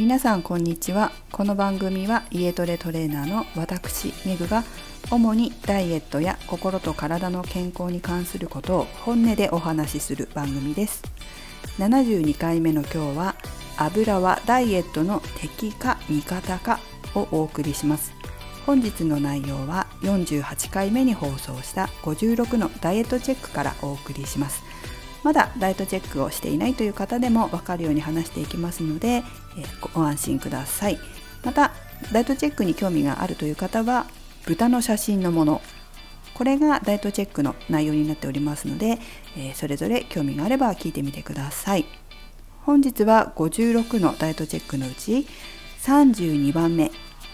皆さんこんにちは。この番組は家トレトレーナーの私メグが主にダイエットや心と体の健康に関することを本音でお話しする番組です。72回目の今日は油はダイエットの敵か味方かをお送りします。本日の内容は48回目に放送した56のダイエットチェックからお送りします。まだダイエットチェックをしていないという方でも分かるように話していきますので、えー、ご安心ください。またダイエットチェックに興味があるという方は豚の写真のもの。これがダイエットチェックの内容になっておりますので、えー、それぞれ興味があれば聞いてみてください。本日は56のダイエットチェックのうち32番目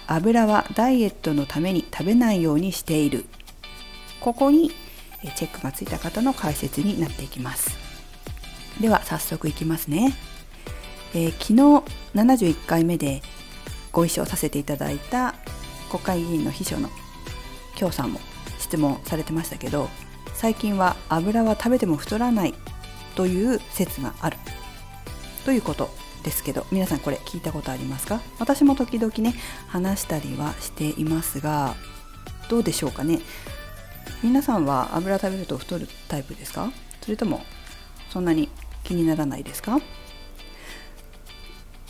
油はダイエットのために食べないようにしている。ここにチェックがついた方の解説になっていきます。では早速いきますね、えー、昨日71回目でご一緒させていただいた国会議員の秘書の京さんも質問されてましたけど最近は油は食べても太らないという説がある。ということですけど皆さんこれ聞いたことありますか？私も時々ね話したりはしていますがどうでしょうかね？皆さんは油食べると太るタイプですか？それともそんなに気にならないですか？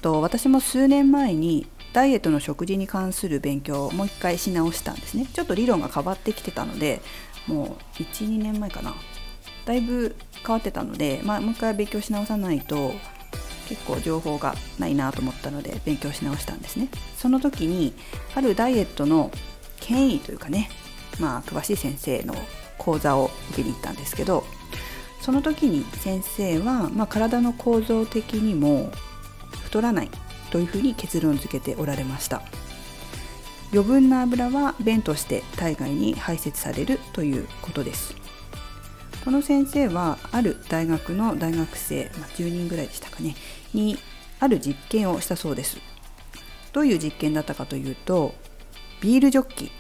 と私も数年前にダイエットの食事に関する勉強をもう一回し直したんですね。ちょっと理論が変わってきてたのでもう12年前かな。だいぶ変わってたので、まあ、もう一回勉強し直さないと結構情報がないなと思ったので勉強し直したんですね。その時にあるダイエットの権威というかねまあ詳しい先生の講座を受けに行ったんですけどその時に先生は、まあ、体の構造的にも太らないというふうに結論付けておられました。余分な油は便として体外に排泄されるということです。この先生はある大学の大学生、まあ、10人ぐらいでしたかねにある実験をしたそうです。どういう実験だったかというとビールジョッキ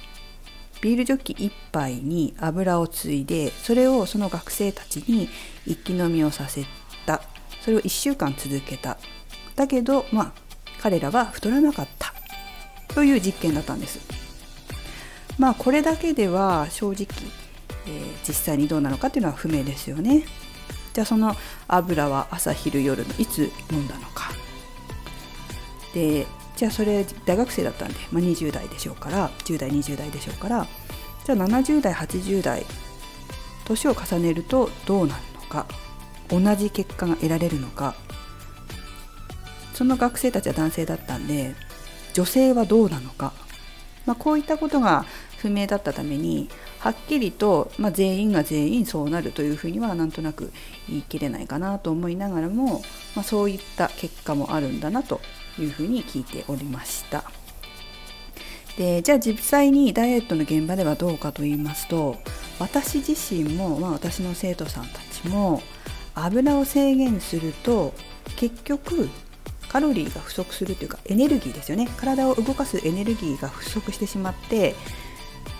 ビールジョッキ1杯に油をついでそれをその学生たちに一気飲みをさせたそれを1週間続けただけどまあ彼らは太らなかったという実験だったんですまあこれだけでは正直えー、実際にどうなのかっていうのは不明ですよね。じゃあその油は朝昼夜のいつ飲んだのか。でじゃあそれ大学生だったんで、まあ、20代でしょうから10代20代でしょうからじゃあ70代80代年を重ねるとどうなるのか同じ結果が得られるのか。その学生たちは男性だったんで女性はどうなのか、まあ、こういったことが不明だったためにはっきりと、まあ、全員が全員そうなるというふうにはなんとなく言い切れないかなと思いながらも、まあ、そういった結果もあるんだなというふうに聞いておりました。でじゃあ実際にダイエットの現場ではどうかと言いますと私自身も、まあ、私の生徒さんたちも油を制限すると結局カロリーが不足するというかエネルギーですよね体を動かすエネルギーが不足してしまって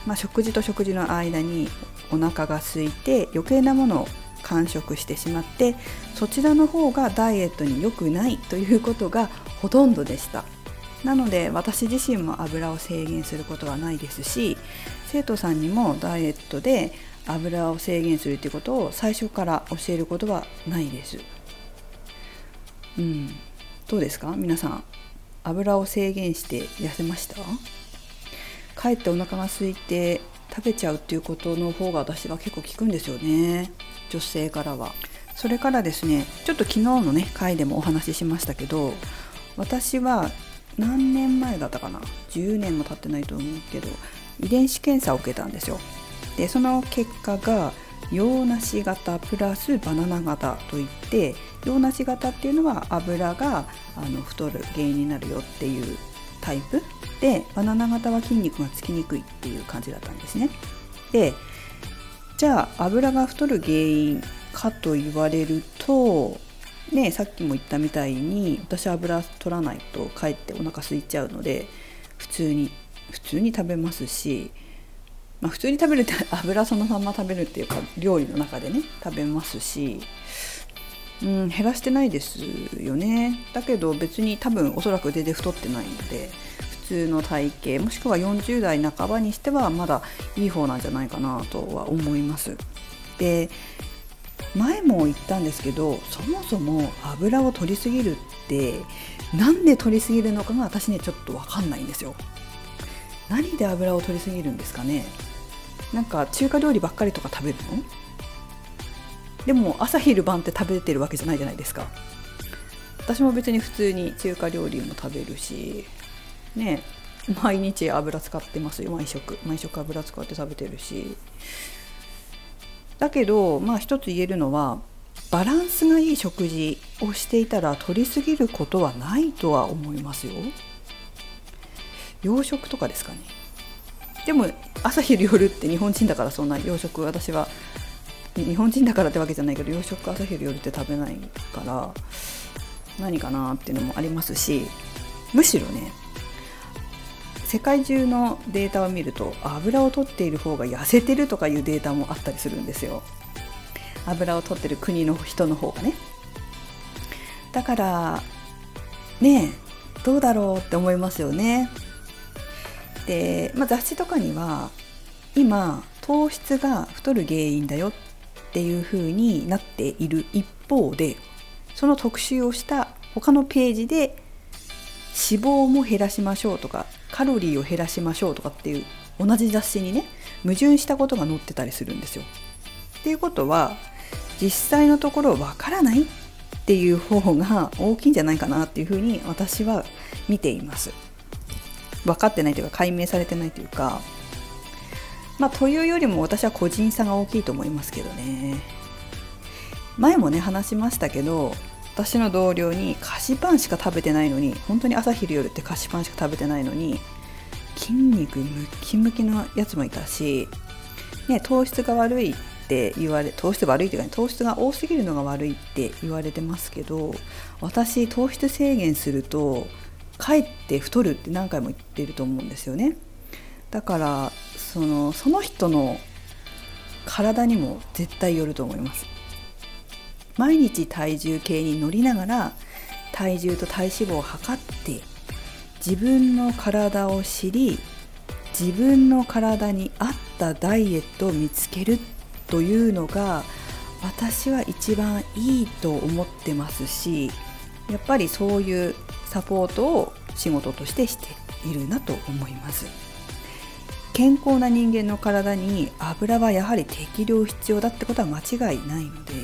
まあ、食事と食事の間にお腹が空いて余計なものを完食してしまってそちらの方がダイエットに良くないということがほとんどでした。なので私自身も油を制限することはないですし生徒さんにもダイエットで油を制限するということを最初から教えることはないです。うん。どうですか？皆さん油を制限して痩せました？かえってお腹が空いて食べちゃうっていうことの方が私は結構効くんですよね。女性からは。それからですねちょっと昨日のね回でもお話ししましたけど私は何年前だったかな？10年も経ってないと思うけど遺伝子検査を受けたんですよ。でその結果が洋梨型プラスバナナ型といって洋梨型っていうのは油があの太る原因になるよっていうタイプ？でバナナ型は筋肉がつきにくいっていう感じだったんですね。でじゃあ油が太る原因かと言われるとねさっきも言ったみたいに私油取らないとかえってお腹空いちゃうので普通に普通に食べますし、まあ、普通に食べるって油そのまま食べるっていうか料理の中でね食べますしうん、減らしてないですよね。だけど別に多分おそらく全然太ってないので普通の体型もしくは40代半ばにしてはまだいい方なんじゃないかなとは思います。で前も言ったんですけどそもそも油を取りすぎるってなんで取りすぎるのかが私ねちょっと分かんないんですよ。何で油を取りすぎるんですかね。なんか中華料理ばっかりとか食べるの？でも朝昼晩って食べてるわけじゃないじゃないですか。私も別に普通に中華料理も食べるしね毎日油使ってますよ。毎食。毎食油使って食べてるし。だけどまあ一つ言えるのはバランスがいい食事をしていたら取りすぎることはないとは思いますよ。洋食とかですかね。でも朝昼夜って日本人だからそんな洋食私は日本人だからってわけじゃないけど洋食朝昼夜って食べないから何かなっていうのもありますしむしろね世界中のデータを見ると油を取っている方が痩せてるとかいうデータもあったりするんですよ。油を取ってる国の人の方がね。だからねどうだろうって思いますよね。で、まあ、雑誌とかには今糖質が太る原因だよっていう風になっている一方でその特集をした他のページで脂肪も減らしましょうとかカロリーを減らしましょうとかっていう同じ雑誌にね矛盾したことが載ってたりするんですよ。っていうことは実際のところわからないっていう方が大きいんじゃないかなっていうふうに私は見ています。分かってないというか解明されてないというかまあ、というよりも私は個人差が大きいと思いますけどね。前もね話しましたけど私の同僚に菓子パンしか食べてないのに本当に朝昼夜って菓子パンしか食べてないのに筋肉ムッキムキのやつもいたし、ね、糖質が悪いって言われ糖質悪いというか、ね、糖質が多すぎるのが悪いって言われてますけど私糖質制限するとかえって太るって何回も言ってると思うんですよね。だからそのその人の体にも絶対よると思います毎日体重計に乗りながら体重と体脂肪を測って自分の体を知り自分の体に合ったダイエットを見つけるというのが私は一番いいと思ってますしやっぱりそういうサポートを仕事としてしているなと思います。健康な人間の体に油はやはり適量必要だってことは間違いないので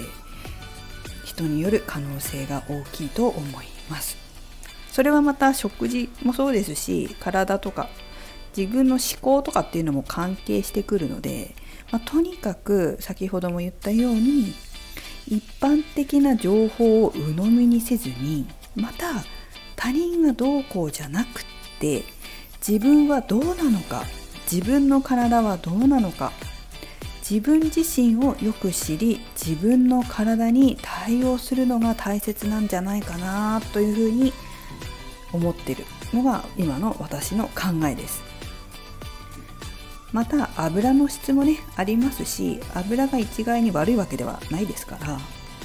人による可能性が大きいと思います。それはまた食事もそうですし体とか自分の思考とかっていうのも関係してくるので、まあ、とにかく先ほども言ったように一般的な情報を鵜呑みにせずにまた他人がどうこうじゃなくって自分はどうなのか自分の体はどうなのか。自分自身をよく知り自分の体に対応するのが大切なんじゃないかなというふうに思ってる。のが今の私の考えです。また油の質もねありますし油が一概に悪いわけではないですから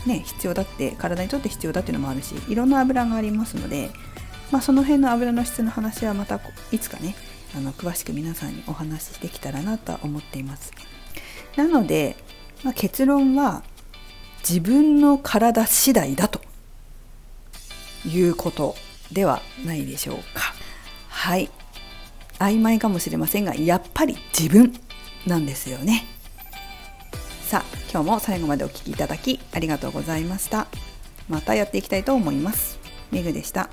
ね必要だって体にとって必要だっていうのもあるしいろんな油がありますのでまあその辺の油の質の話はまたいつかねあの詳しく皆さんにお話しできたらなとは思っています。なので、まあ、結論は自分の体次第だということではないでしょうか。はい。曖昧かもしれませんがやっぱり自分なんですよね。さあ今日も最後までお聴きいただきありがとうございました。またやっていきたいと思います。メグでした。